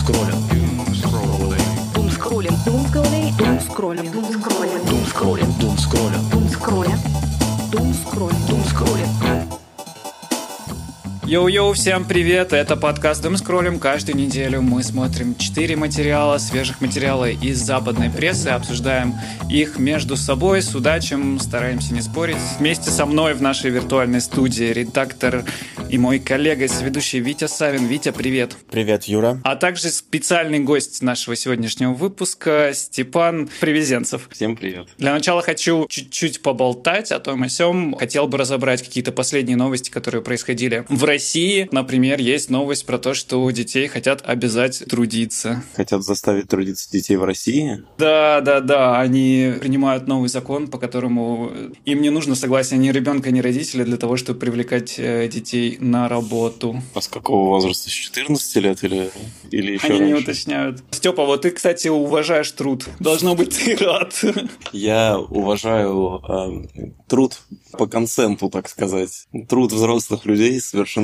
скроллим. Дум скроллим. Дум скроллим. Дум скроллим. Дум скроллим. Дум Йоу-йоу, всем привет! Это подкаст «Дум скроллим». Каждую неделю мы смотрим 4 материала, свежих материала из западной прессы, обсуждаем их между собой, судачим, стараемся не спорить. Вместе со мной в нашей виртуальной студии редактор и мой коллега, ведущий Витя Савин. Витя, привет! Привет, Юра. А также специальный гость нашего сегодняшнего выпуска Степан Привезенцев. Всем привет. Для начала хочу чуть-чуть поболтать о том о сём. Хотел бы разобрать какие-то последние новости, которые происходили в России. Например, есть новость про то, что у детей хотят обязать трудиться. Хотят заставить трудиться детей в России? Да, да, да. Они принимают новый закон, по которому им не нужно согласие ни ребенка, ни родителя для того, чтобы привлекать э, детей на работу. А с какого возраста? С 14 лет или, или еще Они не раньше? уточняют. Степа, вот ты, кстати, уважаешь труд. Должно быть, ты рад. Я уважаю э, труд по консенту, так сказать. Труд взрослых людей,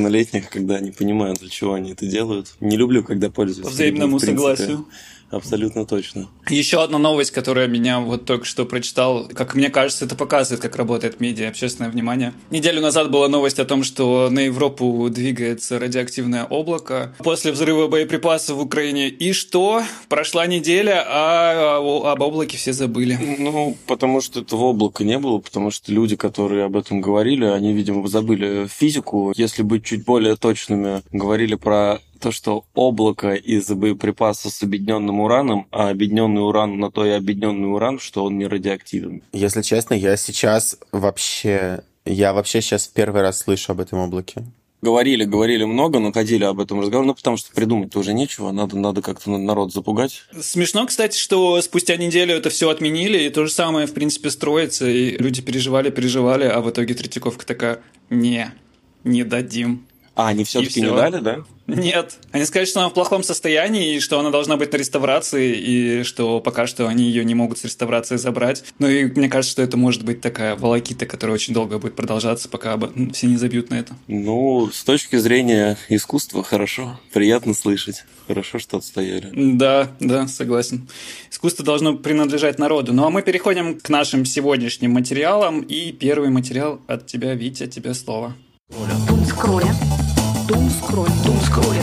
совершеннолетних, когда они понимают, для чего они это делают. Не люблю, когда пользуются. По взаимному согласию. Абсолютно точно. Еще одна новость, которая меня вот только что прочитал. Как мне кажется, это показывает, как работает медиа, общественное внимание. Неделю назад была новость о том, что на Европу двигается радиоактивное облако после взрыва боеприпасов в Украине. И что? Прошла неделя, а о- об облаке все забыли. Ну, потому что этого облака не было, потому что люди, которые об этом говорили, они, видимо, забыли физику. Если быть чуть более точными, говорили про то, что облако из боеприпасов с объединенным ураном, а объединенный уран на то и объединенный уран, что он не радиоактивен. Если честно, я сейчас вообще... Я вообще сейчас в первый раз слышу об этом облаке. Говорили, говорили много, но ходили об этом разговор, ну, потому что придумать-то уже нечего, надо, надо как-то народ запугать. Смешно, кстати, что спустя неделю это все отменили, и то же самое, в принципе, строится, и люди переживали, переживали, а в итоге Третьяковка такая, не, не дадим. А, они все-таки не всё. дали, да? Нет. Они сказали, что она в плохом состоянии, и что она должна быть на реставрации, и что пока что они ее не могут с реставрации забрать. Ну и мне кажется, что это может быть такая волокита, которая очень долго будет продолжаться, пока все не забьют на это. Ну, с точки зрения искусства, хорошо. Приятно слышать. Хорошо, что отстояли. Да, да, согласен. Искусство должно принадлежать народу. Ну а мы переходим к нашим сегодняшним материалам. И первый материал от тебя, Витя, тебе слово. Тунс кроля. Тунс кроля. Тунс кроля.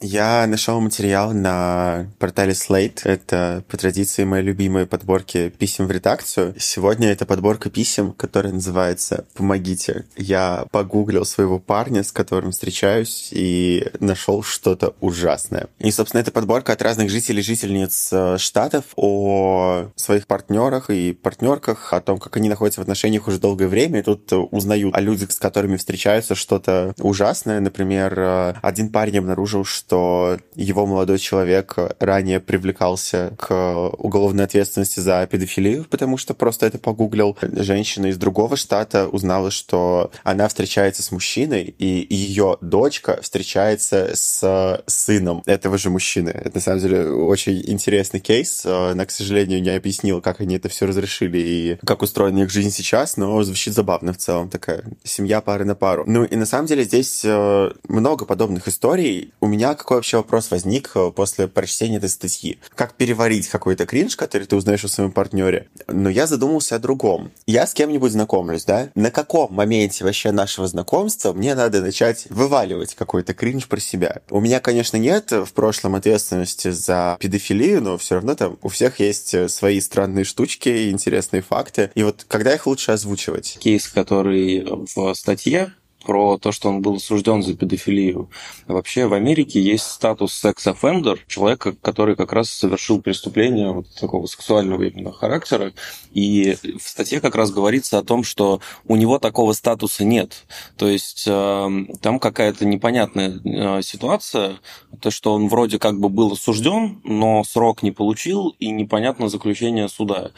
Я нашел материал на портале Slate. Это по традиции мои любимые подборки писем в редакцию. Сегодня это подборка писем, которая называется «Помогите». Я погуглил своего парня, с которым встречаюсь, и нашел что-то ужасное. И, собственно, это подборка от разных жителей и жительниц э, штатов о своих партнерах и партнерках, о том, как они находятся в отношениях уже долгое время, и тут э, узнают о людях, с которыми встречаются, что-то ужасное. Например, э, один парень обнаружил, что его молодой человек ранее привлекался к уголовной ответственности за педофилию, потому что просто это погуглил. Женщина из другого штата узнала, что она встречается с мужчиной, и ее дочка встречается с сыном этого же мужчины. Это, на самом деле, очень интересный кейс. Она, к сожалению, не объяснила, как они это все разрешили и как устроена их жизнь сейчас, но звучит забавно в целом. Такая семья пары на пару. Ну и на самом деле здесь э, много подобных историй. У меня какой вообще вопрос возник э, после прочтения этой статьи? Как переварить какой-то кринж, который ты узнаешь о своем партнере? Но я задумался о другом. Я с кем-нибудь знакомлюсь, да? На каком моменте вообще нашего знакомства мне надо начать вываливать какой-то кринж про себя? У меня, конечно, нет в прошлом ответственности за педофилию, но все равно там у всех есть э, свои странные штучки и интересные факты. И вот когда их лучше озвучивать? Кейс, который в статье про то, что он был осужден за педофилию. Вообще в Америке есть статус секс-оффендер, человека, который как раз совершил преступление вот такого сексуального именно характера. И в статье как раз говорится о том, что у него такого статуса нет. То есть э, там какая-то непонятная э, ситуация, то, что он вроде как бы был осужден, но срок не получил, и непонятно заключение суда.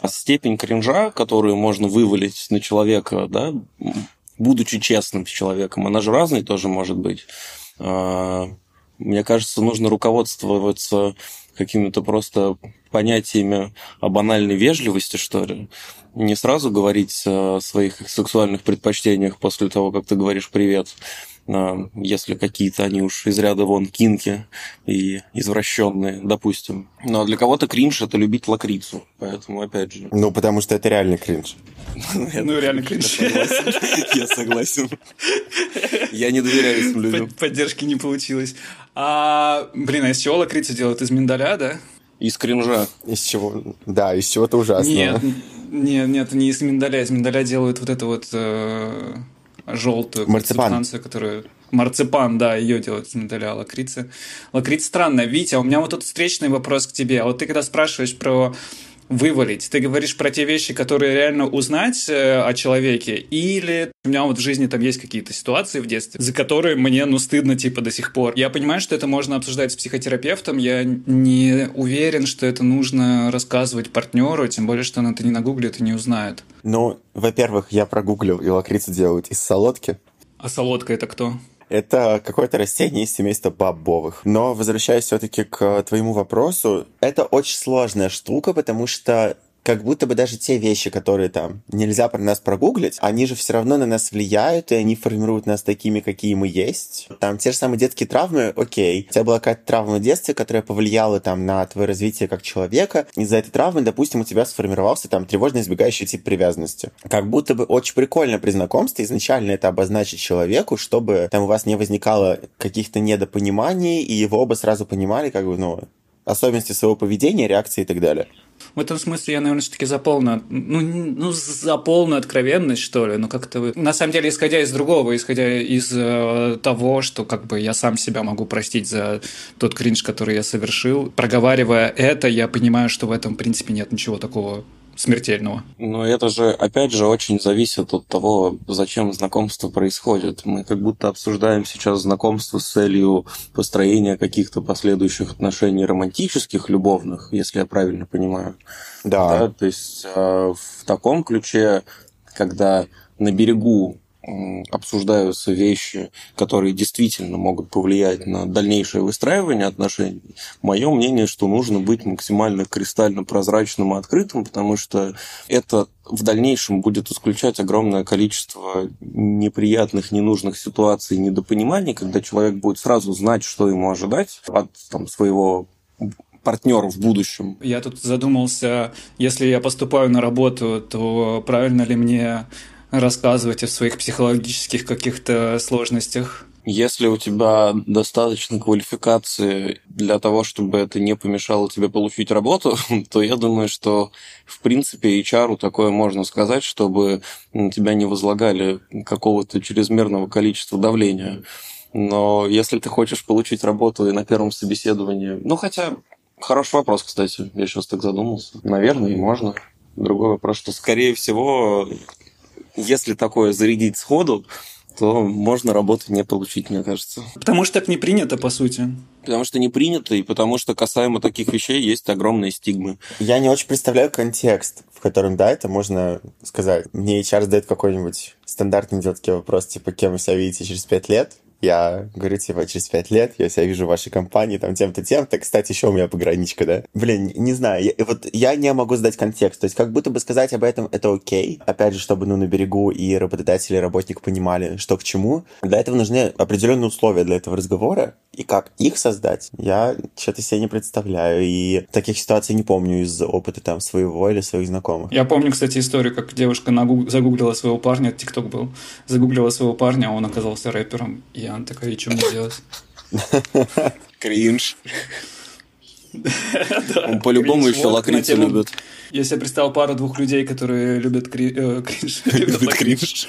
А степень кринжа, которую можно вывалить на человека, да, будучи честным с человеком, она же разной тоже может быть. А, Мне кажется, нужно руководствоваться какими-то просто понятиями о банальной вежливости, что ли. Не сразу говорить о своих сексуальных предпочтениях после того, как ты говоришь «привет», если какие-то они уж из ряда вон кинки и извращенные, допустим. Но для кого-то кринж это любить лакрицу, поэтому опять же. Ну, потому что это реально кринж. Ну, реально кринж. Я согласен. Я не доверяю этим людям. Поддержки не получилось. А, блин, а из чего лакрицу делают? Из миндаля, да? Из кринжа. Из чего? Да, из чего-то ужасного. Нет, нет, нет, не из миндаля. Из миндаля делают вот эту вот э, желтую Марципан. субстанцию, которую... Марципан, да, ее делают из миндаля, лакрица. Лакрица странная. Витя, у меня вот тут встречный вопрос к тебе. А вот ты когда спрашиваешь про вывалить. Ты говоришь про те вещи, которые реально узнать э, о человеке, или у меня вот в жизни там есть какие-то ситуации в детстве, за которые мне, ну, стыдно, типа, до сих пор. Я понимаю, что это можно обсуждать с психотерапевтом, я не уверен, что это нужно рассказывать партнеру, тем более, что он это не нагуглит и не узнает. Ну, во-первых, я прогуглил, и лакрицу делают из солодки. А солодка это кто? Это какое-то растение из семейства бобовых. Но возвращаясь все-таки к твоему вопросу, это очень сложная штука, потому что как будто бы даже те вещи, которые там нельзя про нас прогуглить, они же все равно на нас влияют, и они формируют нас такими, какие мы есть. Там те же самые детские травмы, окей. У тебя была какая-то травма в детстве, которая повлияла там на твое развитие как человека. Из-за этой травмы, допустим, у тебя сформировался там тревожно избегающий тип привязанности. Как будто бы очень прикольно при знакомстве изначально это обозначить человеку, чтобы там у вас не возникало каких-то недопониманий, и его оба сразу понимали, как бы, ну, особенности своего поведения, реакции и так далее. В этом смысле я, наверное, все-таки за полную, ну, ну, за полную откровенность, что ли. Ну, как-то вы... На самом деле, исходя из другого, исходя из э, того, что как бы я сам себя могу простить за тот кринж, который я совершил, проговаривая это, я понимаю, что в этом, в принципе, нет ничего такого смертельного. Но это же, опять же, очень зависит от того, зачем знакомство происходит. Мы как будто обсуждаем сейчас знакомство с целью построения каких-то последующих отношений романтических, любовных, если я правильно понимаю. Да. да то есть э, в таком ключе, когда на берегу обсуждаются вещи, которые действительно могут повлиять на дальнейшее выстраивание отношений, мое мнение, что нужно быть максимально кристально прозрачным и открытым, потому что это в дальнейшем будет исключать огромное количество неприятных, ненужных ситуаций, недопониманий, когда человек будет сразу знать, что ему ожидать от там, своего партнера в будущем. Я тут задумался, если я поступаю на работу, то правильно ли мне рассказывать о своих психологических каких-то сложностях. Если у тебя достаточно квалификации для того, чтобы это не помешало тебе получить работу, то я думаю, что в принципе HR такое можно сказать, чтобы тебя не возлагали какого-то чрезмерного количества давления. Но если ты хочешь получить работу и на первом собеседовании... Ну, хотя, хороший вопрос, кстати. Я сейчас так задумался. Наверное, и можно. Другой вопрос, что, скорее всего, если такое зарядить сходу, то можно работу не получить, мне кажется. Потому что так не принято, по сути. Потому что не принято, и потому что касаемо таких вещей есть огромные стигмы. Я не очень представляю контекст, в котором, да, это можно сказать. Мне HR задает какой-нибудь стандартный идиотский вопрос, типа, кем вы себя видите через пять лет? Я говорю, типа, через пять лет я себя вижу в вашей компании, там, тем-то, тем-то. Кстати, еще у меня пограничка, да? Блин, не знаю, я, вот я не могу сдать контекст. То есть, как будто бы сказать об этом это окей. Опять же, чтобы, ну, на берегу и работодатель, и работник понимали, что к чему. Для этого нужны определенные условия для этого разговора. И как их создать, я что-то себе не представляю. И таких ситуаций не помню из опыта там своего или своих знакомых. Я помню, кстати, историю, как девушка нагуг... загуглила своего парня, ТикТок был, загуглила своего парня, он оказался рэпером. И она такая, и что мне делать? Кринж. Он по-любому еще лакрицу любит. Я себе представил пару двух людей, которые любят э, кринж. Любят кринж.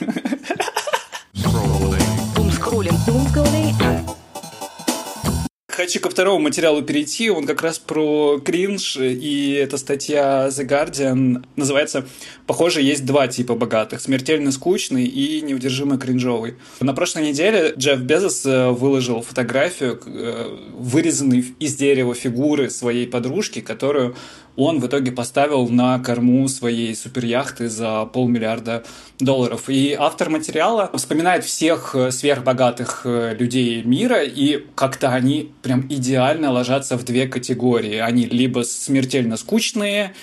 Хочу ко второму материалу перейти. Он как раз про кринж, и эта статья The Guardian называется «Похоже, есть два типа богатых. Смертельно скучный и неудержимо кринжовый». На прошлой неделе Джефф Безос э, выложил фотографию э, вырезанной из дерева фигуры своей подружки, которую он в итоге поставил на корму своей суперяхты за полмиллиарда долларов. И автор материала вспоминает всех э, сверхбогатых э, людей мира, и как-то они прям идеально ложатся в две категории. Они либо смертельно скучные,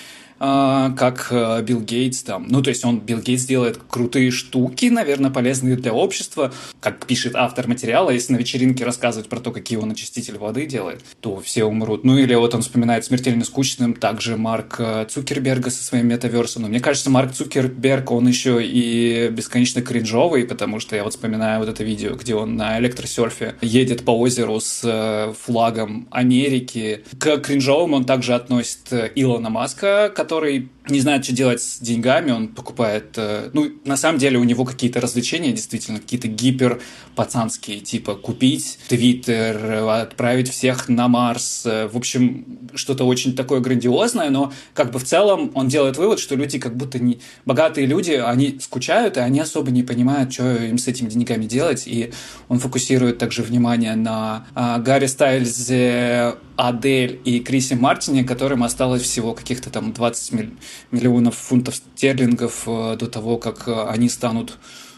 как э, Билл Гейтс там. Ну, то есть он, Билл Гейтс делает крутые штуки, наверное, полезные для общества. Как пишет автор материала, если на вечеринке рассказывать про то, какие он очиститель воды делает, то все умрут. Ну, или вот он вспоминает смертельно скучным также Марк э, Цукерберга со своим метаверсом. Но мне кажется, Марк Цукерберг, он еще и бесконечно кринжовый, потому что я вот вспоминаю вот это видео, где он на электросерфе едет по озеру с э, флагом Америки. К кринжовым он также относит Илона Маска, который не знает, что делать с деньгами, он покупает... Э, ну, на самом деле у него какие-то развлечения, действительно, какие-то гипер пацанские, типа купить Твиттер, отправить всех на Марс. Э, в общем, что-то очень такое грандиозное, но как бы в целом он делает вывод, что люди как будто не... Богатые люди, они скучают, и они особо не понимают, что им с этими деньгами делать, и он фокусирует также внимание на а, Гарри Стайлзе, Адель и Крисе Мартине, которым осталось всего каких-то там 20 миллионов фунтов стерлингов э, до того, как э, они станут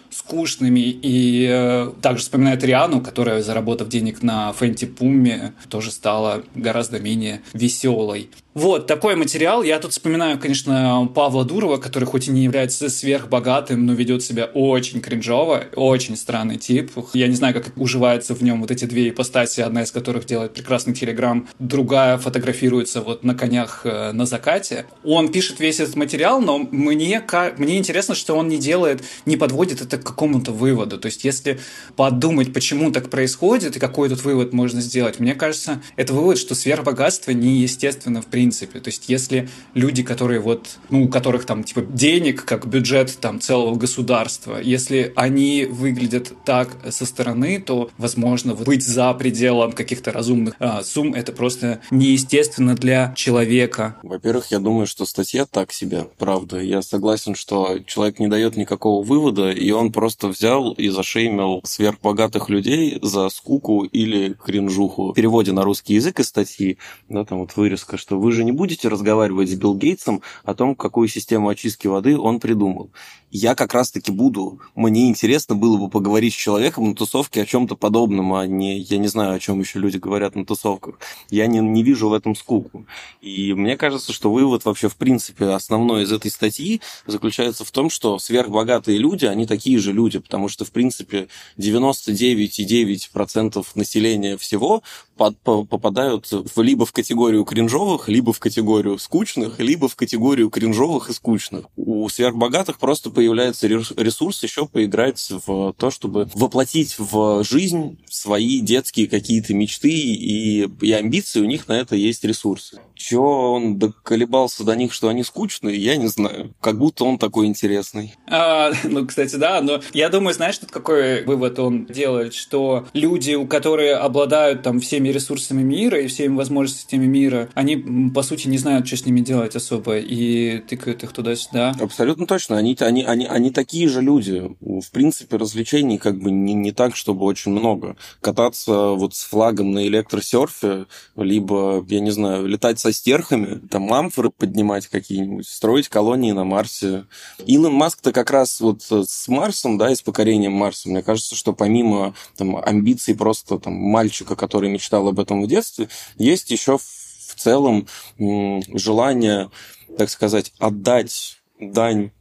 скучными. И э, также вспоминает Риану, которая, заработав денег на Фэнти Пумме, тоже стала гораздо менее веселой. Вот, такой материал. Я тут вспоминаю, конечно, Павла Дурова, который хоть и не является сверхбогатым, но ведет себя очень кринжово, очень странный тип. Я не знаю, как уживаются в нем вот эти две ипостаси, одна из которых делает прекрасный телеграм, другая фотографируется вот на конях э, на закате. Он пишет весь этот материал, но мне, мне интересно, что он не делает, не подводит это к какому-то выводу. То есть, если подумать, почему так происходит и какой тут вывод можно сделать, мне кажется, это вывод, что сверхбогатство неестественно в принципе принципе. То есть, если люди, которые вот, ну, у которых там, типа, денег, как бюджет там целого государства, если они выглядят так со стороны, то, возможно, быть за пределом каких-то разумных а, сумм это просто неестественно для человека. Во-первых, я думаю, что статья так себе, правда. Я согласен, что человек не дает никакого вывода, и он просто взял и зашеймил сверхбогатых людей за скуку или кринжуху. В переводе на русский язык из статьи, да, там вот вырезка, что вы же не будете разговаривать с Билл Гейтсом о том, какую систему очистки воды он придумал. Я как раз-таки буду. Мне интересно было бы поговорить с человеком на тусовке о чем-то подобном, а не, я не знаю, о чем еще люди говорят на тусовках. Я не, не вижу в этом скуку. И мне кажется, что вывод вообще, в принципе, основной из этой статьи заключается в том, что сверхбогатые люди, они такие же люди, потому что, в принципе, 99,9% населения всего попадают в, либо в категорию кринжовых, либо в категорию скучных, либо в категорию кринжовых и скучных. У сверхбогатых просто появляется ресурс еще поиграть в то, чтобы воплотить в жизнь свои детские какие-то мечты и, и амбиции, у них на это есть ресурсы. Чего он доколебался до них, что они скучные, я не знаю. Как будто он такой интересный. А, ну, кстати, да, но я думаю, знаешь, тут какой вывод он делает, что люди, у которые обладают там всеми ресурсами мира и всеми возможностями мира, они, по сути, не знают, что с ними делать особо, и тыкают их туда-сюда. Абсолютно точно. Они, они, они, они такие же люди. В принципе, развлечений как бы не, не так, чтобы очень много. Кататься вот с флагом на электросерфе, либо, я не знаю, летать со стерхами, там амфоры поднимать какие-нибудь, строить колонии на Марсе. Илон Маск-то как раз вот с Марсом, да, и с покорением Марса, мне кажется, что помимо там, амбиций просто там, мальчика, который мечтал об этом в детстве, есть еще в целом желание, так сказать, отдать дань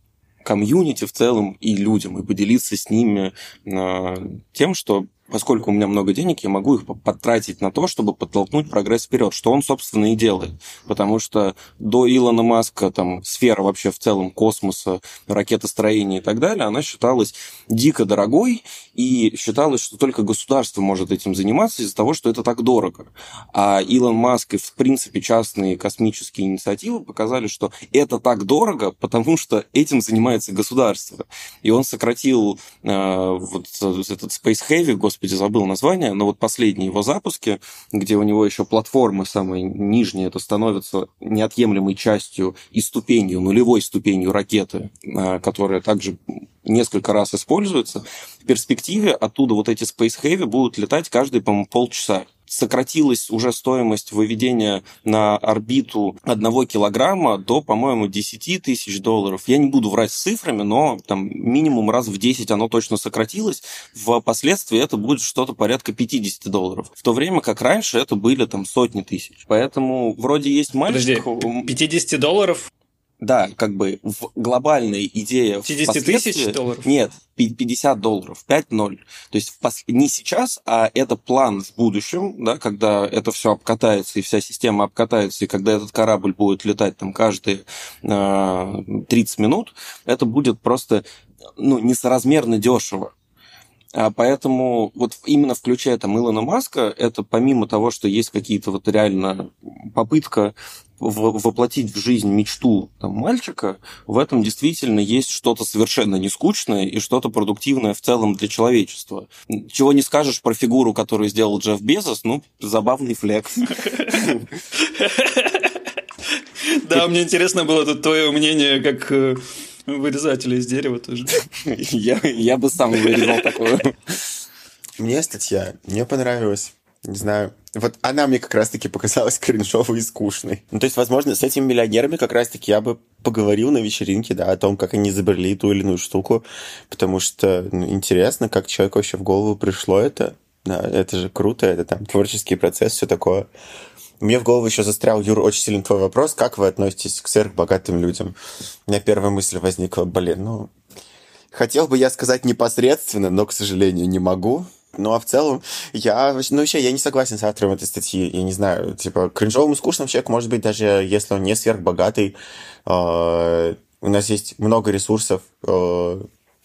комьюнити в целом и людям, и поделиться с ними а, тем, что поскольку у меня много денег, я могу их потратить на то, чтобы подтолкнуть прогресс вперед, что он, собственно, и делает. Потому что до Илона Маска там сфера вообще в целом космоса, ракетостроения и так далее, она считалась дико дорогой, и считалось, что только государство может этим заниматься из-за того, что это так дорого. А Илон Маск и, в принципе, частные космические инициативы показали, что это так дорого, потому что этим занимается государство. И он сократил э, вот этот Space Heavy, господи, забыл название, но вот последние его запуски, где у него еще платформы самые нижние, это становится неотъемлемой частью и ступенью, нулевой ступенью ракеты, а, которая также несколько раз используется. В перспективе оттуда вот эти Space Heavy будут летать каждые, по-моему, полчаса сократилась уже стоимость выведения на орбиту одного килограмма до, по-моему, 10 тысяч долларов. Я не буду врать с цифрами, но там минимум раз в 10 оно точно сократилось. Впоследствии это будет что-то порядка 50 долларов. В то время как раньше это были там сотни тысяч. Поэтому вроде есть мальчик... Подожди, 50 долларов Да, как бы в глобальной идее... 50 тысяч долларов? Нет, 50 долларов, 5-0. То есть в пос... не сейчас, а это план в будущем, да, когда это все обкатается, и вся система обкатается, и когда этот корабль будет летать там каждые э, 30 минут, это будет просто ну, несоразмерно дешево. А поэтому вот именно включая там Илона Маска, это помимо того, что есть какие-то вот реально попытка воплотить в жизнь мечту там, мальчика, в этом действительно есть что-то совершенно нескучное и что-то продуктивное в целом для человечества. Чего не скажешь про фигуру, которую сделал Джефф Безос, ну, забавный флекс. Да, мне интересно было тут твое мнение как вырезателя из дерева тоже. Я, я бы сам вырезал такое. Мне статья не понравилась. Не знаю. Вот она мне как раз-таки показалась кринжовой и скучной. Ну, то есть, возможно, с этими миллионерами как раз-таки я бы поговорил на вечеринке, да, о том, как они изобрели ту или иную штуку, потому что ну, интересно, как человеку вообще в голову пришло это. Да, это же круто, это там творческий процесс, все такое. Мне в голову еще застрял, Юр, очень сильный твой вопрос. Как вы относитесь к сверхбогатым людям? У меня первая мысль возникла, блин, ну... Хотел бы я сказать непосредственно, но, к сожалению, не могу. Ну, а в целом, я, ну, вообще, я не согласен с автором этой статьи. Я не знаю, типа, кринжовым и скучным человек может быть, даже если он не сверхбогатый. Э, у нас есть много ресурсов, э,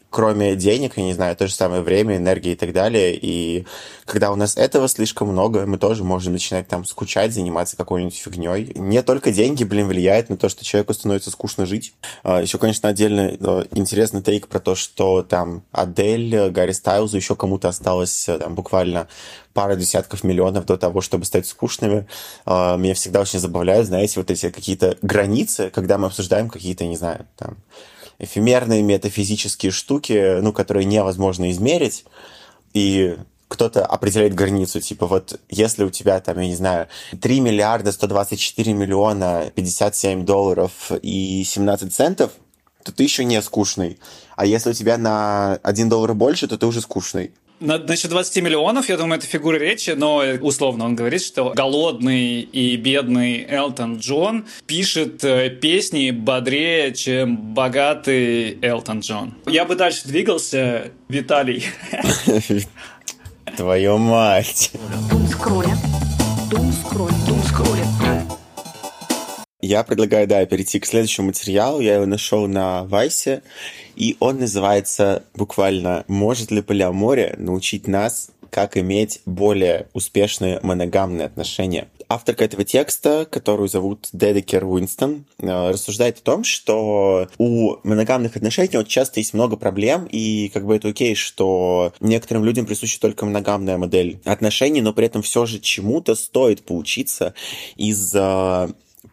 кроме денег, я не знаю, то же самое время, энергии и так далее. И когда у нас этого слишком много, мы тоже можем начинать там скучать, заниматься какой-нибудь фигней. Не только деньги, блин, влияют на то, что человеку становится скучно жить. А, еще, конечно, отдельно э, интересный тейк про то, что там Адель, Гарри Стайлзу, еще кому-то осталось э, там буквально пара десятков миллионов до того, чтобы стать скучными. А, меня всегда очень забавляют, знаете, вот эти какие-то границы, когда мы обсуждаем какие-то, не знаю, там, эфемерные метафизические штуки, ну, которые невозможно измерить, и кто-то определяет границу, типа вот если у тебя там, я не знаю, 3 миллиарда 124 миллиона 57 долларов и 17 центов, то ты еще не скучный. А если у тебя на 1 доллар больше, то ты уже скучный. Насчет 20 миллионов, я думаю, это фигура речи, но условно он говорит, что голодный и бедный Элтон Джон пишет э, песни бодрее, чем богатый Элтон Джон. Я бы дальше двигался, Виталий. Твою мать. Дум скролля. Дум скролля. Дум скролля. Я предлагаю, да, перейти к следующему материалу. Я его нашел на Вайсе, и он называется буквально «Может ли полиамория научить нас как иметь более успешные моногамные отношения. Авторка этого текста, которую зовут Дедекер Уинстон, э, рассуждает о том, что у моногамных отношений вот часто есть много проблем, и как бы это окей, что некоторым людям присуща только моногамная модель отношений, но при этом все же чему-то стоит поучиться из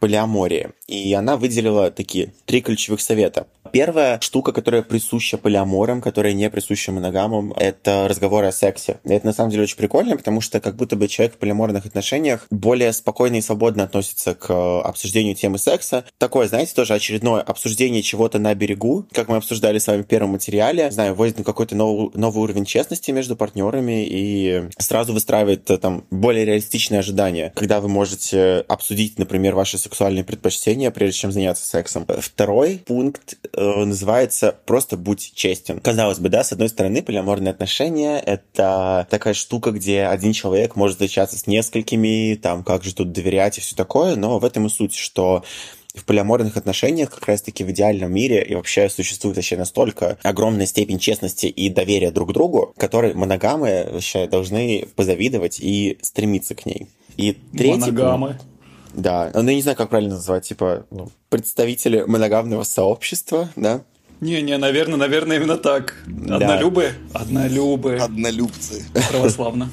полиамории. И она выделила такие три ключевых совета. Первая штука, которая присуща полиаморам, которая не присуща моногамам, это разговоры о сексе. И это на самом деле очень прикольно, потому что как будто бы человек в полиаморных отношениях более спокойно и свободно относится к обсуждению темы секса. Такое, знаете, тоже очередное обсуждение чего-то на берегу, как мы обсуждали с вами в первом материале. Знаю, вводит какой-то новый, новый уровень честности между партнерами и сразу выстраивает э, там более реалистичные ожидания, когда вы можете обсудить, например, ваши сексуальные предпочтения, прежде чем заняться сексом. Второй пункт Э, называется «Просто будь честен». Казалось бы, да, с одной стороны, полиаморные отношения — это такая штука, где один человек может встречаться с несколькими, там, как же тут доверять и все такое, но в этом и суть, что в полиаморных отношениях как раз-таки в идеальном мире и вообще существует вообще настолько огромная степень честности и доверия друг к другу, которой моногамы вообще должны позавидовать и стремиться к ней. И третий Моногамы. Пункт, да, ну, я не знаю, как правильно назвать, типа, ну, представители моногамного сообщества, да? Не-не, наверное, наверное, именно так. Однолюбы? Да. Однолюбы. Однолюбцы. Православно.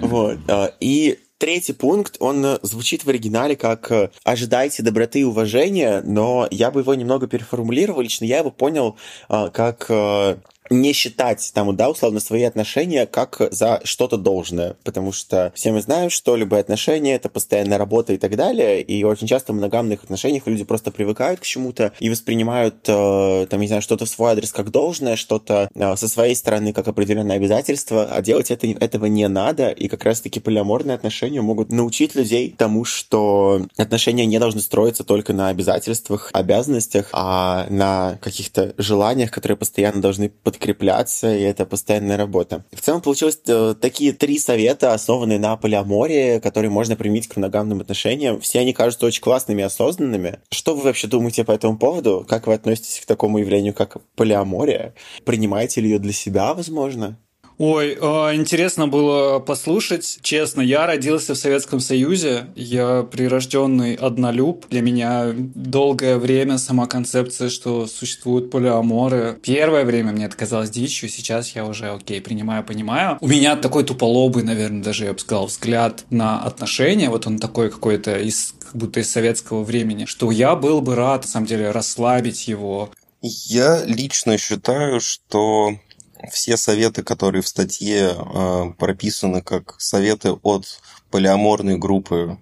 Вот. А, и Третий пункт, он звучит в оригинале как э, «ожидайте доброты и уважения», но я бы его немного переформулировал. Лично я его понял а, как э, не считать там, да, условно, свои отношения как за что-то должное, потому что все мы знаем, что любые отношения — это постоянная работа и так далее, и очень часто в моногамных отношениях люди просто привыкают к чему-то и воспринимают, э, там, не знаю, что-то в свой адрес как должное, что-то э, со своей стороны как определенное обязательство, а делать это, этого не надо, и как раз-таки полиаморные отношения могут научить людей тому, что отношения не должны строиться только на обязательствах, обязанностях, а на каких-то желаниях, которые постоянно должны подкрепляться, и это постоянная работа. В целом получилось э, такие три совета, основанные на полиамории, которые можно применить к моногамным отношениям. Все они кажутся очень классными и осознанными. Что вы вообще думаете по этому поводу? Как вы относитесь к такому явлению, как полиамория? Принимаете ли ее для себя, возможно? Ой, а, интересно было послушать. Честно, я родился в Советском Союзе. Я прирожденный однолюб. Для меня долгое время сама концепция, что существуют полиаморы. Первое время мне это казалось дичью, сейчас я уже, окей, принимаю, понимаю. У меня такой туполобый, наверное, даже я бы сказал, взгляд на отношения. Вот он такой какой-то из как будто из советского времени, что я был бы рад, на самом деле, расслабить его. Я лично считаю, что все советы, которые в статье э, прописаны как советы от полиаморной группы,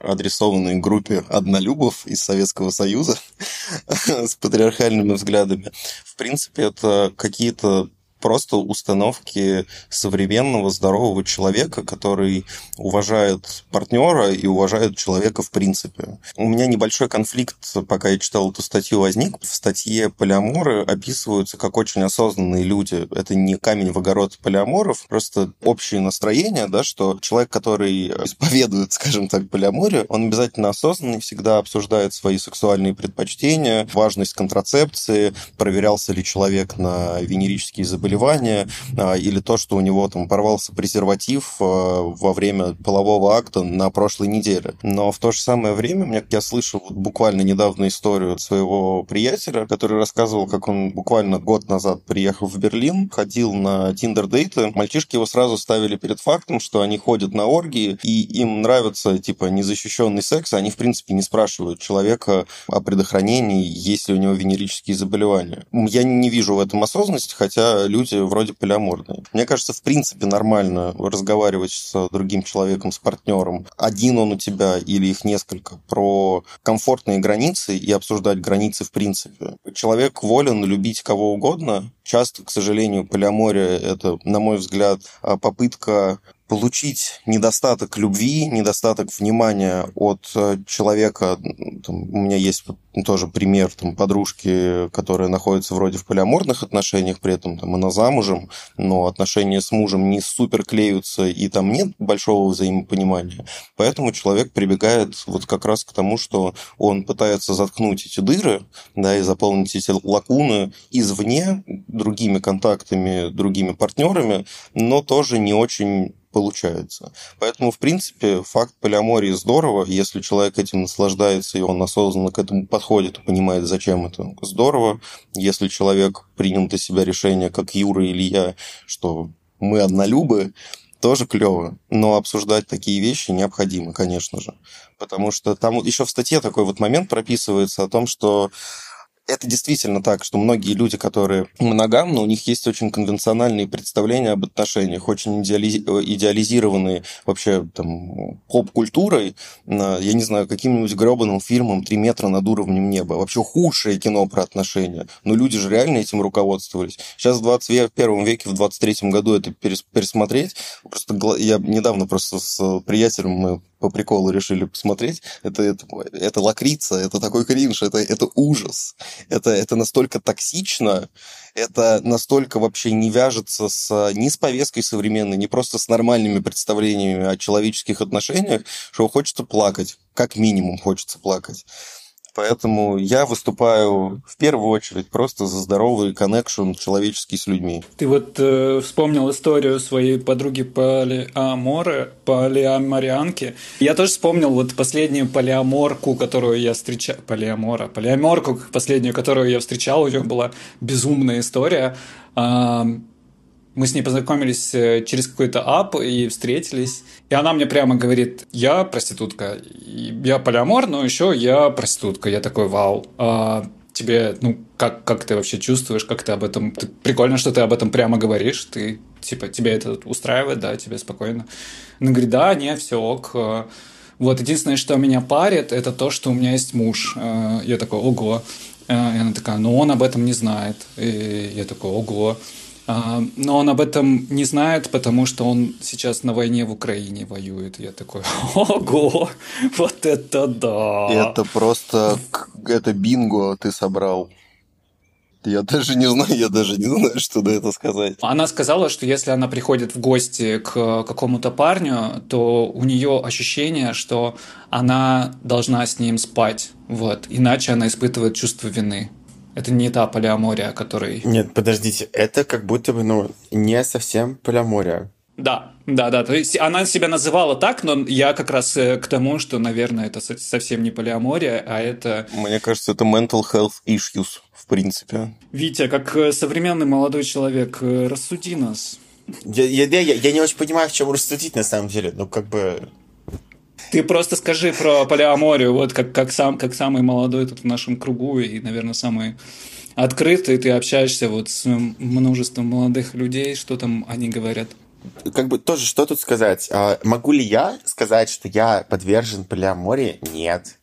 адресованные группе однолюбов из Советского Союза с патриархальными взглядами, в принципе, это какие-то просто установки современного здорового человека, который уважает партнера и уважает человека в принципе. У меня небольшой конфликт, пока я читал эту статью, возник. В статье полиаморы описываются как очень осознанные люди. Это не камень в огород полиаморов, просто общее настроение, да, что человек, который исповедует, скажем так, полиаморию, он обязательно осознанный, всегда обсуждает свои сексуальные предпочтения, важность контрацепции, проверялся ли человек на венерические заболевания, заболевание а, или то, что у него там порвался презерватив а, во время полового акта на прошлой неделе. Но в то же самое время, я слышал вот буквально недавно историю от своего приятеля, который рассказывал, как он буквально год назад приехал в Берлин, ходил на тиндер-дейты. Мальчишки его сразу ставили перед фактом, что они ходят на оргии, и им нравится, типа, незащищенный секс, они, в принципе, не спрашивают человека о предохранении, есть ли у него венерические заболевания. Я не вижу в этом осознанности, хотя люди вроде полиаморные. Мне кажется, в принципе нормально разговаривать с другим человеком, с партнером. Один он у тебя или их несколько. Про комфортные границы и обсуждать границы в принципе. Человек волен любить кого угодно. Часто, к сожалению, полиамория – это, на мой взгляд, попытка получить недостаток любви, недостаток внимания от э, человека. Там, у меня есть тоже пример там, подружки, которая находится вроде в полиаморных отношениях, при этом там, она замужем, но отношения с мужем не супер клеются, и там нет большого взаимопонимания. Поэтому человек прибегает вот как раз к тому, что он пытается заткнуть эти дыры, да, и заполнить эти лакуны извне другими контактами, другими партнерами, но тоже не очень получается. Поэтому, в принципе, факт полиамории здорово, если человек этим наслаждается, и он осознанно к этому подходит и понимает, зачем это здорово. Если человек принял для себя решение, как Юра или я, что мы однолюбы, тоже клево. Но обсуждать такие вещи необходимо, конечно же. Потому что там еще в статье такой вот момент прописывается о том, что это действительно так, что многие люди, которые моногамны, у них есть очень конвенциональные представления об отношениях, очень идеализ... идеализированные вообще там поп-культурой, я не знаю, каким-нибудь гребаным фильмом «Три метра над уровнем неба». Вообще худшее кино про отношения. Но люди же реально этим руководствовались. Сейчас в 21 веке, в 23 году это пересмотреть. Просто я недавно просто с приятелем мы по приколу решили посмотреть, это, это, это лакрица, это такой кринж, это, это ужас. Это, это настолько токсично, это настолько вообще не вяжется с, ни с повесткой современной, ни просто с нормальными представлениями о человеческих отношениях, что хочется плакать. Как минимум хочется плакать. Поэтому я выступаю в первую очередь просто за здоровый коннекшн человеческий с людьми. Ты вот э, вспомнил историю своей подруги полиаморы, полиаморианки. Я тоже вспомнил вот последнюю полиаморку, которую я встречал. Полиамора. Полиаморку последнюю, которую я встречал. У нее была безумная история. Мы с ней познакомились э, через какой-то ап и встретились. И она мне прямо говорит, я проститутка. Я полиамор, но еще я проститутка. Я такой, вау. А, тебе, ну, как, как ты вообще чувствуешь, как ты об этом... Ты, прикольно, что ты об этом прямо говоришь, ты, типа, тебя это устраивает, да, тебе спокойно. Она говорит, да, не, все ок. Вот, единственное, что меня парит, это то, что у меня есть муж. Э, я такой, ого. Э, и она такая, ну он об этом не знает. И я такой, ого. А, но он об этом не знает, потому что он сейчас на войне в Украине воюет. Я такой, ого, вот это да. Это просто, это бинго ты собрал. Я даже не знаю, я даже не знаю, что на это сказать. Она сказала, что если она приходит в гости к какому-то парню, то у нее ощущение, что она должна с ним спать, вот, иначе она испытывает чувство вины. Это не та полиамория, который... Нет, подождите, это как будто бы, ну, не совсем полиамория. Да, да, да. То есть она себя называла так, но я как раз э, к тому, что, наверное, это совсем не полиамория, а это... Мне кажется, это mental health issues, в принципе. Витя, как э, современный молодой человек, э, рассуди нас. Я, я, я, я не очень понимаю, в чем рассудить на самом деле. Ну, как бы ты просто скажи про полиаморию, вот как, как, сам, как самый молодой тут в нашем кругу и, наверное, самый открытый, ты общаешься вот с множеством молодых людей, что там они говорят? Как бы тоже, что тут сказать? А, могу ли я сказать, что я подвержен полиамории? Нет.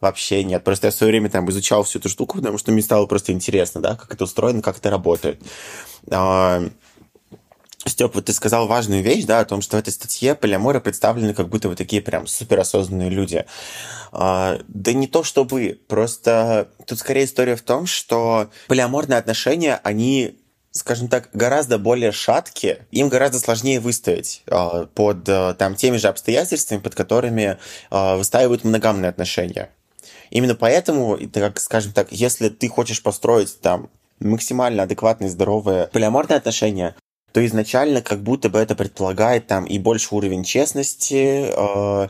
Вообще нет. Просто я в свое время там изучал всю эту штуку, потому что мне стало просто интересно, да, как это устроено, как это работает. А, Степ, вот ты сказал важную вещь, да, о том, что в этой статье полиаморы представлены как будто вот такие прям суперосознанные люди. А, да не то чтобы, просто тут скорее история в том, что полиаморные отношения, они скажем так, гораздо более шаткие, им гораздо сложнее выстоять э, под э, там, теми же обстоятельствами, под которыми э, выстаивают моногамные отношения. Именно поэтому, так, скажем так, если ты хочешь построить там максимально адекватные, здоровые полиаморные отношения, то изначально как будто бы это предполагает там и больше уровень честности, э,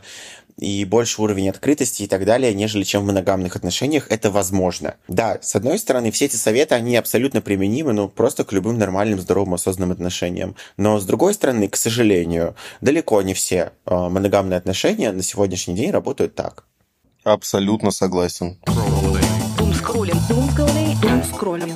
и больше уровень открытости и так далее, нежели чем в моногамных отношениях, это возможно. Да, с одной стороны, все эти советы, они абсолютно применимы, ну, просто к любым нормальным, здоровым, осознанным отношениям. Но, с другой стороны, к сожалению, далеко не все э, моногамные отношения на сегодняшний день работают так. Абсолютно согласен. Думскроллинг. Думскроллинг.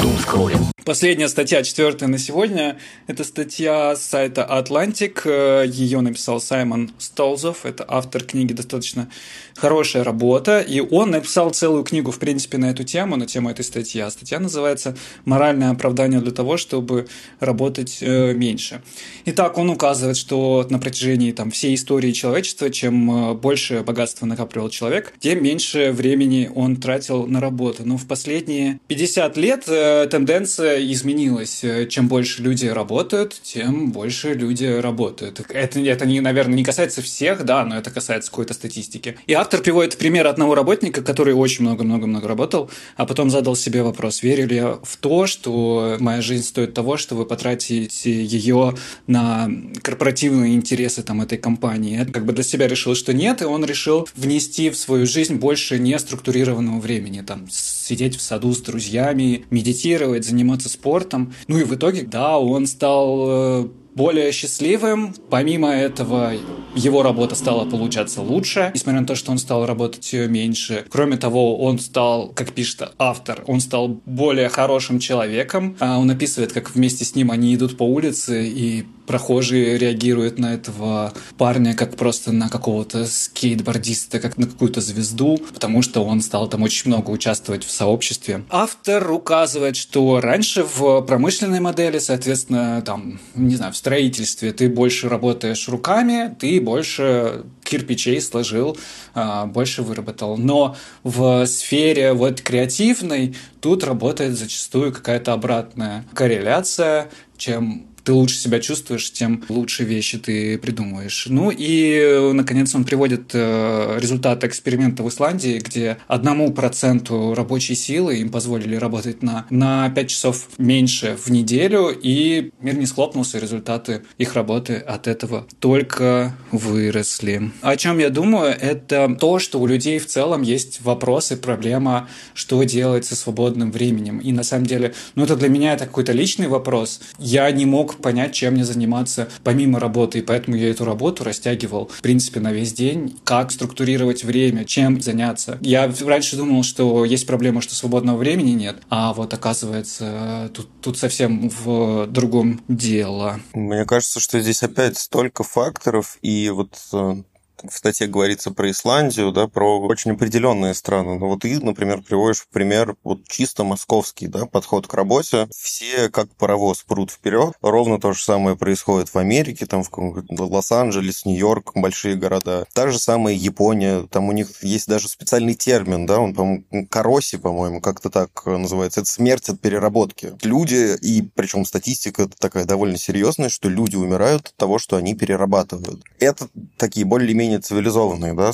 Думскроллинг. Последняя статья, четвертая на сегодня, это статья с сайта Atlantic. Ее написал Саймон Столзов. Это автор книги достаточно хорошая работа. И он написал целую книгу, в принципе, на эту тему, на тему этой статьи. А статья называется «Моральное оправдание для того, чтобы работать э, меньше». Итак, он указывает, что на протяжении там, всей истории человечества, чем э, больше богатства накапливал человек, тем меньше времени он тратил на работу. Но в последние 50 лет э, тенденция изменилось. Чем больше люди работают, тем больше люди работают. Это, это не, наверное, не касается всех, да, но это касается какой-то статистики. И автор приводит пример одного работника, который очень много-много-много работал, а потом задал себе вопрос, верю ли я в то, что моя жизнь стоит того, что вы потратите ее на корпоративные интересы там, этой компании. Как бы для себя решил, что нет, и он решил внести в свою жизнь больше неструктурированного времени. Там, сидеть в саду с друзьями, медитировать, заниматься спортом. Ну и в итоге, да, он стал э, более счастливым. Помимо этого, его работа стала получаться лучше, несмотря на то, что он стал работать меньше. Кроме того, он стал, как пишет автор, он стал более хорошим человеком. А он описывает, как вместе с ним они идут по улице и прохожие реагируют на этого парня как просто на какого-то скейтбордиста, как на какую-то звезду, потому что он стал там очень много участвовать в сообществе. Автор указывает, что раньше в промышленной модели, соответственно, там, не знаю, в строительстве ты больше работаешь руками, ты больше кирпичей сложил, а, больше выработал. Но в сфере вот креативной тут работает зачастую какая-то обратная корреляция, чем ты лучше себя чувствуешь, тем лучше вещи ты придумываешь. Ну и, наконец, он приводит э, результаты эксперимента в Исландии, где одному проценту рабочей силы им позволили работать на, на 5 часов меньше в неделю, и мир не схлопнулся, результаты их работы от этого только выросли. О чем я думаю, это то, что у людей в целом есть вопросы, проблема, что делать со свободным временем. И на самом деле, ну это для меня это какой-то личный вопрос. Я не мог понять, чем мне заниматься помимо работы, и поэтому я эту работу растягивал, в принципе, на весь день, как структурировать время, чем заняться. Я раньше думал, что есть проблема, что свободного времени нет, а вот оказывается, тут, тут совсем в другом дело. Мне кажется, что здесь опять столько факторов, и вот э, в статье говорится про Исландию, да, про очень определенные страны. Но вот ты, например, приводишь в пример вот чисто московский да, подход к работе. Все как паровоз прут вперед. Ровно то же самое происходит в Америке, там в Лос-Анджелес, Нью-Йорк, большие города. Та же самая Япония, там у них есть даже специальный термин, да, он, по-моему, кароси, по-моему, как-то так называется. Это смерть от переработки. Люди, и причем статистика такая довольно серьезная, что люди умирают от того, что они перерабатывают. Это такие более-менее менее цивилизованные, да,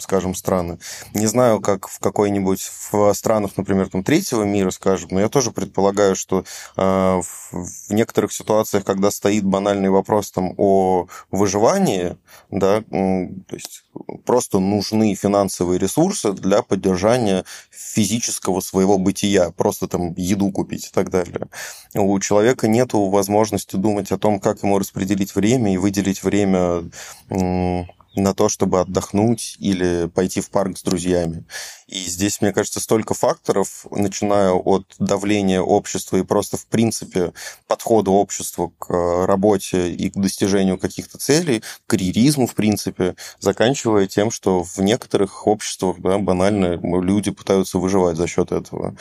скажем, страны. Не знаю, как в какой-нибудь в странах, например, там третьего мира, скажем, но я тоже предполагаю, что э, в некоторых ситуациях, когда стоит банальный вопрос там о выживании, да, то есть просто нужны финансовые ресурсы для поддержания физического своего бытия, просто там еду купить и так далее. У человека нет возможности думать о том, как ему распределить время и выделить время на то, чтобы отдохнуть или пойти в парк с друзьями. И здесь, мне кажется, столько факторов, начиная от давления общества и просто, в принципе, подхода общества к э, работе и к достижению каких-то целей, к карьеризму, в принципе, заканчивая тем, что в некоторых обществах да, банально люди пытаются выживать за счет этого.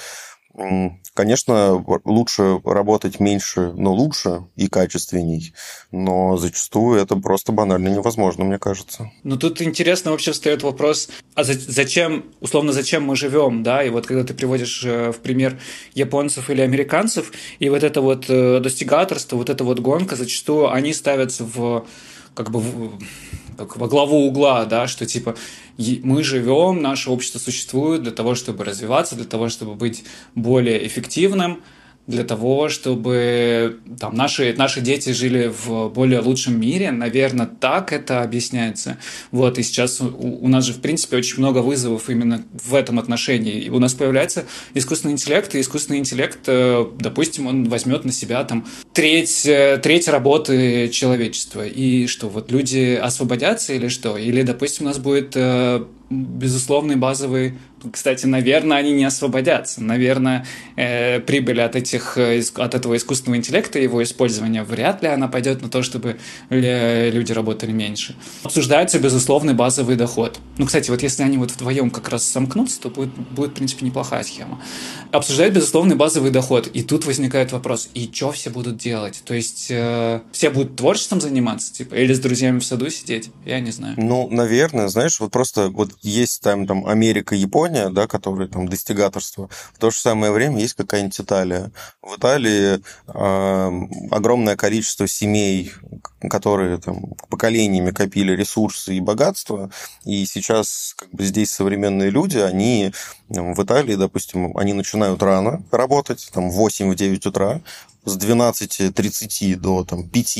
Конечно, лучше работать меньше, но лучше и качественней, но зачастую это просто банально невозможно, мне кажется. Ну тут интересно вообще встает вопрос, а зачем, условно, зачем мы живем, да, и вот когда ты приводишь э, в пример японцев или американцев, и вот это вот э, достигаторство, вот эта вот гонка, зачастую они ставятся в как бы в, как во главу угла, да, что типа мы живем, наше общество существует для того, чтобы развиваться, для того, чтобы быть более эффективным, для того, чтобы там, наши, наши дети жили в более лучшем мире. Наверное, так это объясняется. Вот, и сейчас у, у нас же, в принципе, очень много вызовов именно в этом отношении. И у нас появляется искусственный интеллект, и искусственный интеллект, э, допустим, он возьмет на себя там треть, э, треть работы человечества. И что, вот люди освободятся или что? Или, допустим, у нас будет э, безусловный базовый кстати, наверное, они не освободятся. Наверное, э, прибыль от, этих, э, от этого искусственного интеллекта, его использования, вряд ли она пойдет на то, чтобы э, люди работали меньше. Обсуждается безусловный базовый доход. Ну, кстати, вот если они вот вдвоем как раз сомкнутся, то будет, будет в принципе, неплохая схема. Обсуждают безусловный базовый доход. И тут возникает вопрос, и что все будут делать? То есть э, все будут творчеством заниматься, типа, или с друзьями в саду сидеть? Я не знаю. Ну, наверное, знаешь, вот просто вот есть там, там Америка, Япония, Япония, да, которые там достигаторство, в то же самое время есть какая-нибудь Италия. В Италии э, огромное количество семей, которые там поколениями копили ресурсы и богатства, и сейчас как бы здесь современные люди, они в Италии, допустим, они начинают рано работать, там в 8-9 утра, с 12.30 до там, 5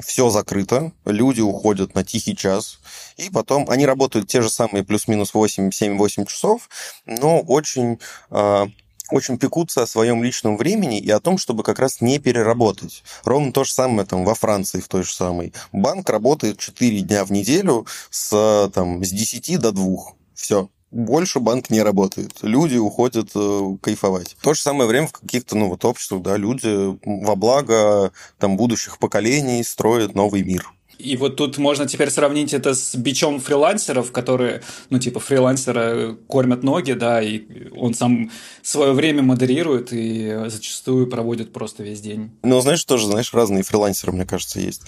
все закрыто, люди уходят на тихий час, и потом они работают те же самые плюс-минус 8-7-8 часов, но очень а, очень пекутся о своем личном времени и о том, чтобы как раз не переработать. Ровно то же самое там во Франции в той же самой. Банк работает 4 дня в неделю с, там, с 10 до 2. Все больше банк не работает. Люди уходят э, кайфовать. В то же самое время в каких-то ну, вот обществах да, люди во благо там, будущих поколений строят новый мир. И вот тут можно теперь сравнить это с бичом фрилансеров, которые, ну, типа, фрилансера кормят ноги, да, и он сам свое время модерирует и зачастую проводит просто весь день. Ну, знаешь, тоже, знаешь, разные фрилансеры, мне кажется, есть.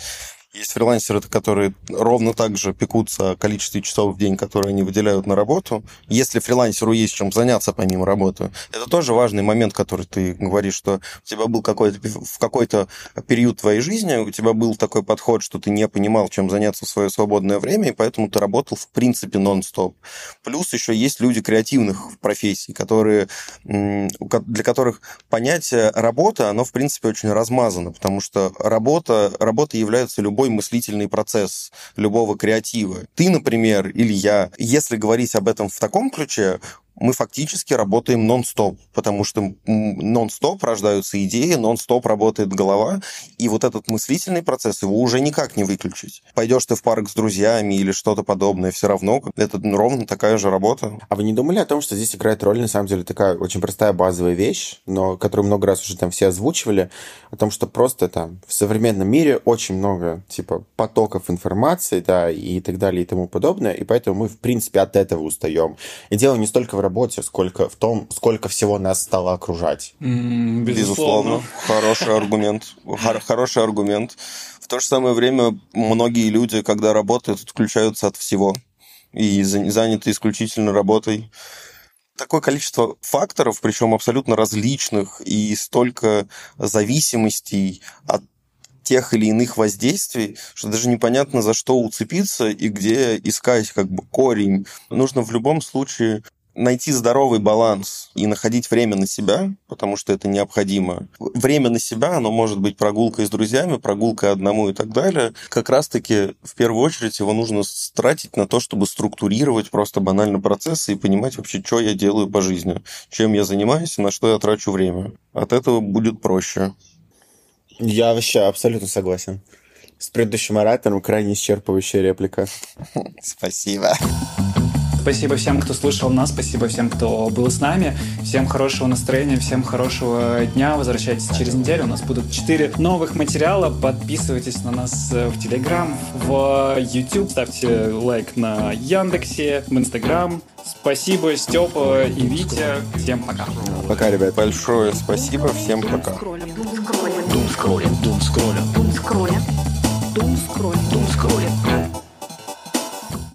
Есть фрилансеры, которые ровно так же пекутся о количестве часов в день, которые они выделяют на работу. Если фрилансеру есть чем заняться помимо работы, это тоже важный момент, который ты говоришь, что у тебя был какой-то в какой-то период твоей жизни, у тебя был такой подход, что ты не понимал, чем заняться в свое свободное время, и поэтому ты работал в принципе нон-стоп. Плюс еще есть люди креативных профессий, которые, для которых понятие работы, оно в принципе очень размазано, потому что работа, работа является любой любой мыслительный процесс любого креатива. Ты, например, или я, если говорить об этом в таком ключе, мы фактически работаем нон-стоп, потому что нон-стоп рождаются идеи, нон-стоп работает голова, и вот этот мыслительный процесс, его уже никак не выключить. Пойдешь ты в парк с друзьями или что-то подобное, все равно это ровно такая же работа. А вы не думали о том, что здесь играет роль, на самом деле, такая очень простая базовая вещь, но которую много раз уже там все озвучивали, о том, что просто там в современном мире очень много, типа, потоков информации, да, и так далее, и тому подобное, и поэтому мы, в принципе, от этого устаем. И дело не столько в работе, сколько в том, сколько всего нас стало окружать. Mm, безусловно. безусловно. Хороший аргумент. Хороший аргумент. В то же самое время многие люди, когда работают, отключаются от всего и заняты исключительно работой. Такое количество факторов, причем абсолютно различных, и столько зависимостей от тех или иных воздействий, что даже непонятно, за что уцепиться и где искать как бы корень. Нужно в любом случае найти здоровый баланс и находить время на себя, потому что это необходимо. Время на себя, оно может быть прогулкой с друзьями, прогулкой одному и так далее. Как раз-таки в первую очередь его нужно тратить на то, чтобы структурировать просто банально процессы и понимать вообще, что я делаю по жизни, чем я занимаюсь и на что я трачу время. От этого будет проще. Я вообще абсолютно согласен. С предыдущим оратором крайне исчерпывающая реплика. Спасибо. Спасибо всем, кто слушал нас, спасибо всем, кто был с нами. Всем хорошего настроения, всем хорошего дня. Возвращайтесь через неделю. У нас будут четыре новых материала. Подписывайтесь на нас в Телеграм, в YouTube. Ставьте лайк на Яндексе, в Инстаграм. Спасибо, Степа и Витя. Всем пока. Пока, ребят. Большое спасибо. Всем пока. Дум скроллинг. Дум скроллинг. Дум скроллинг. Дум скроллинг. Дум скроллинг.